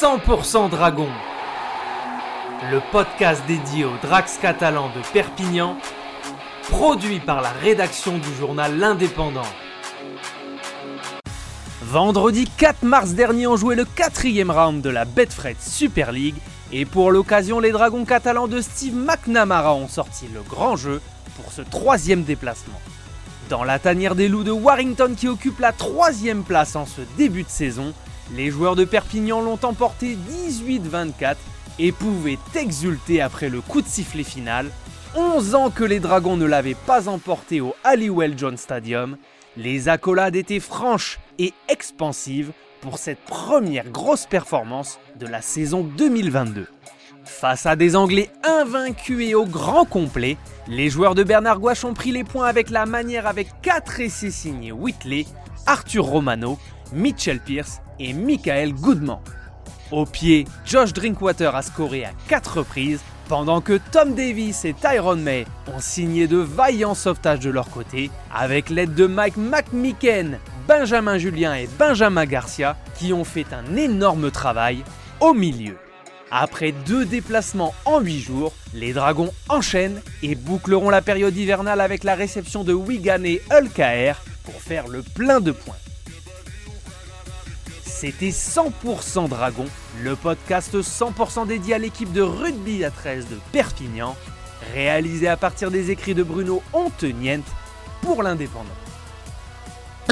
100% Dragon, le podcast dédié aux Drax catalans de Perpignan, produit par la rédaction du journal L'Indépendant. Vendredi 4 mars dernier, on jouait le quatrième round de la Betfred Super League et pour l'occasion, les Dragons catalans de Steve McNamara ont sorti le grand jeu pour ce troisième déplacement. Dans la tanière des loups de Warrington qui occupe la troisième place en ce début de saison, les joueurs de Perpignan l'ont emporté 18-24 et pouvaient exulter après le coup de sifflet final. 11 ans que les Dragons ne l'avaient pas emporté au Halliwell John Stadium, les accolades étaient franches et expansives pour cette première grosse performance de la saison 2022. Face à des Anglais invaincus et au grand complet, les joueurs de Bernard Gouache ont pris les points avec la manière avec 4 essais signés Whitley, Arthur Romano, Mitchell Pierce et Michael Goodman. Au pied, Josh Drinkwater a scoré à 4 reprises, pendant que Tom Davis et Tyrone May ont signé de vaillants sauvetages de leur côté, avec l'aide de Mike McMicken, Benjamin Julien et Benjamin Garcia, qui ont fait un énorme travail au milieu. Après deux déplacements en 8 jours, les Dragons enchaînent et boucleront la période hivernale avec la réception de Wigan et Hull pour faire le plein de points. C'était 100% Dragon, le podcast 100% dédié à l'équipe de rugby à 13 de Perpignan, réalisé à partir des écrits de Bruno Ontenient pour l'Indépendant.